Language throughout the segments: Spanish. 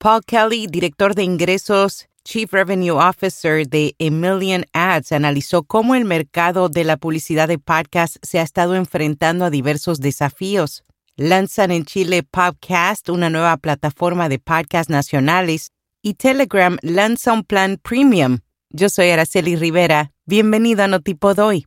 Paul Kelly, director de ingresos, Chief Revenue Officer de A Million Ads, analizó cómo el mercado de la publicidad de podcast se ha estado enfrentando a diversos desafíos. Lanzan en Chile Podcast, una nueva plataforma de podcasts nacionales, y Telegram lanza un plan premium. Yo soy Araceli Rivera. Bienvenido a Notipod hoy.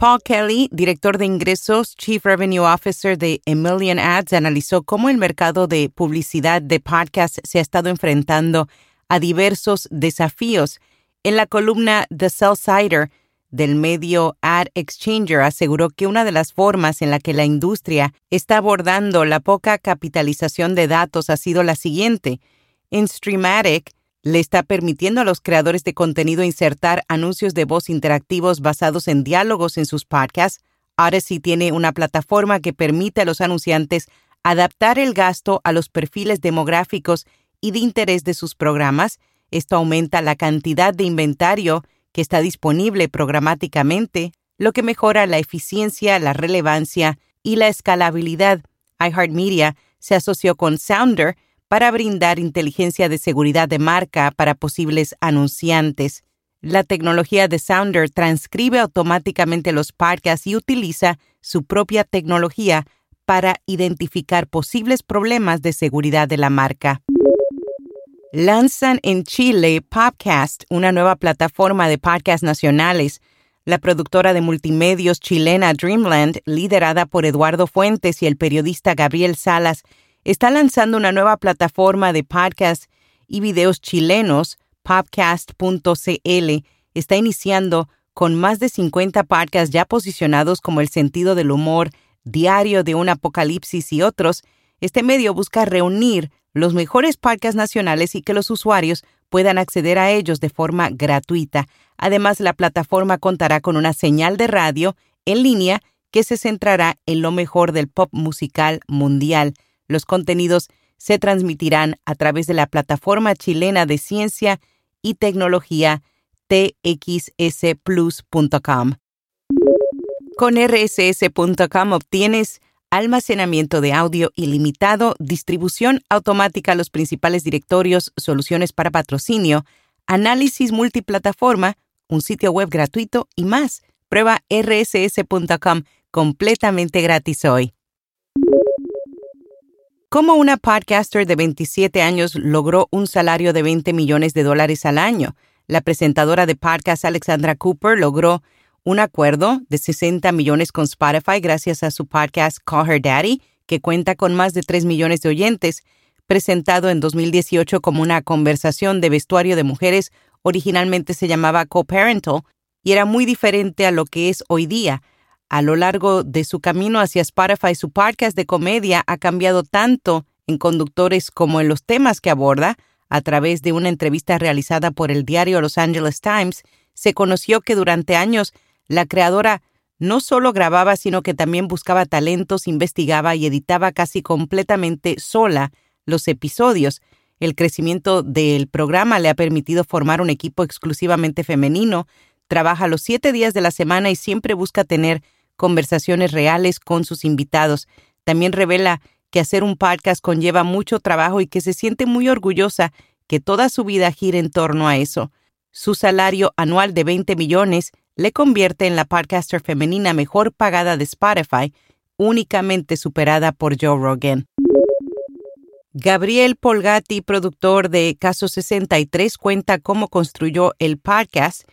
Paul Kelly, director de ingresos, Chief Revenue Officer de A Ads, analizó cómo el mercado de publicidad de podcasts se ha estado enfrentando a diversos desafíos. En la columna The Sell Sider del medio Ad Exchanger aseguró que una de las formas en la que la industria está abordando la poca capitalización de datos ha sido la siguiente. En Streamatic, le está permitiendo a los creadores de contenido insertar anuncios de voz interactivos basados en diálogos en sus podcasts. Odyssey tiene una plataforma que permite a los anunciantes adaptar el gasto a los perfiles demográficos y de interés de sus programas. Esto aumenta la cantidad de inventario que está disponible programáticamente, lo que mejora la eficiencia, la relevancia y la escalabilidad. iHeartMedia se asoció con Sounder, para brindar inteligencia de seguridad de marca para posibles anunciantes. La tecnología de Sounder transcribe automáticamente los podcasts y utiliza su propia tecnología para identificar posibles problemas de seguridad de la marca. Lanzan en Chile Podcast, una nueva plataforma de podcasts nacionales. La productora de multimedios chilena Dreamland, liderada por Eduardo Fuentes y el periodista Gabriel Salas, está lanzando una nueva plataforma de podcasts y videos chilenos, podcast.cl. Está iniciando con más de 50 podcasts ya posicionados como el sentido del humor, diario de un apocalipsis y otros. Este medio busca reunir los mejores podcasts nacionales y que los usuarios puedan acceder a ellos de forma gratuita. Además, la plataforma contará con una señal de radio en línea que se centrará en lo mejor del pop musical mundial. Los contenidos se transmitirán a través de la plataforma chilena de ciencia y tecnología txsplus.com. Con rss.com obtienes almacenamiento de audio ilimitado, distribución automática a los principales directorios, soluciones para patrocinio, análisis multiplataforma, un sitio web gratuito y más. Prueba rss.com completamente gratis hoy. ¿Cómo una podcaster de 27 años logró un salario de 20 millones de dólares al año? La presentadora de podcast Alexandra Cooper logró un acuerdo de 60 millones con Spotify gracias a su podcast Call Her Daddy, que cuenta con más de 3 millones de oyentes. Presentado en 2018 como una conversación de vestuario de mujeres, originalmente se llamaba Co-Parental y era muy diferente a lo que es hoy día. A lo largo de su camino hacia Spotify, su podcast de comedia ha cambiado tanto en conductores como en los temas que aborda. A través de una entrevista realizada por el diario Los Angeles Times, se conoció que durante años la creadora no solo grababa, sino que también buscaba talentos, investigaba y editaba casi completamente sola los episodios. El crecimiento del programa le ha permitido formar un equipo exclusivamente femenino, trabaja los siete días de la semana y siempre busca tener conversaciones reales con sus invitados. También revela que hacer un podcast conlleva mucho trabajo y que se siente muy orgullosa que toda su vida gire en torno a eso. Su salario anual de 20 millones le convierte en la podcaster femenina mejor pagada de Spotify, únicamente superada por Joe Rogan. Gabriel Polgatti, productor de Caso 63, cuenta cómo construyó el podcast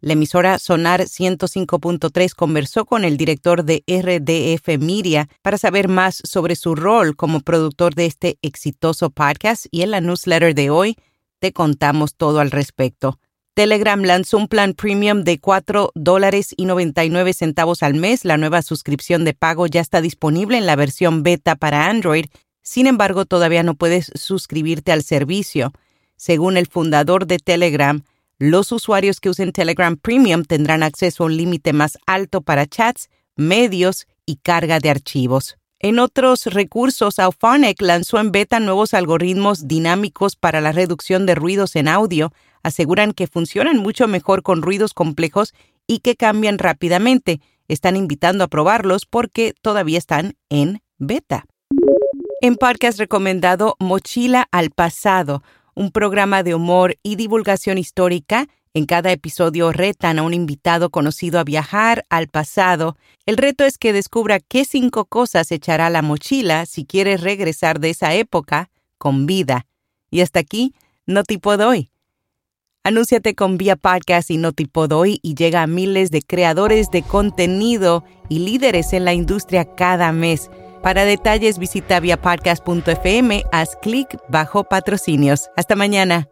la emisora Sonar 105.3 conversó con el director de RDF Media para saber más sobre su rol como productor de este exitoso podcast y en la newsletter de hoy te contamos todo al respecto. Telegram lanzó un plan premium de 4 dólares y 99 centavos al mes. La nueva suscripción de pago ya está disponible en la versión beta para Android Sin embargo, todavía no puedes suscribirte al servicio. Según el fundador de Telegram, los usuarios que usen Telegram Premium tendrán acceso a un límite más alto para chats, medios y carga de archivos. En otros recursos, Auphonic lanzó en beta nuevos algoritmos dinámicos para la reducción de ruidos en audio. Aseguran que funcionan mucho mejor con ruidos complejos y que cambian rápidamente. Están invitando a probarlos porque todavía están en beta. En podcast recomendado Mochila al Pasado, un programa de humor y divulgación histórica en cada episodio retan a un invitado conocido a viajar al pasado. El reto es que descubra qué cinco cosas echará la mochila si quiere regresar de esa época con vida. Y hasta aquí, no tipo doy. Anúnciate con Vía Podcast y no tipo doy y llega a miles de creadores de contenido y líderes en la industria cada mes. Para detalles visita viapodcast.fm, haz clic bajo patrocinios. Hasta mañana.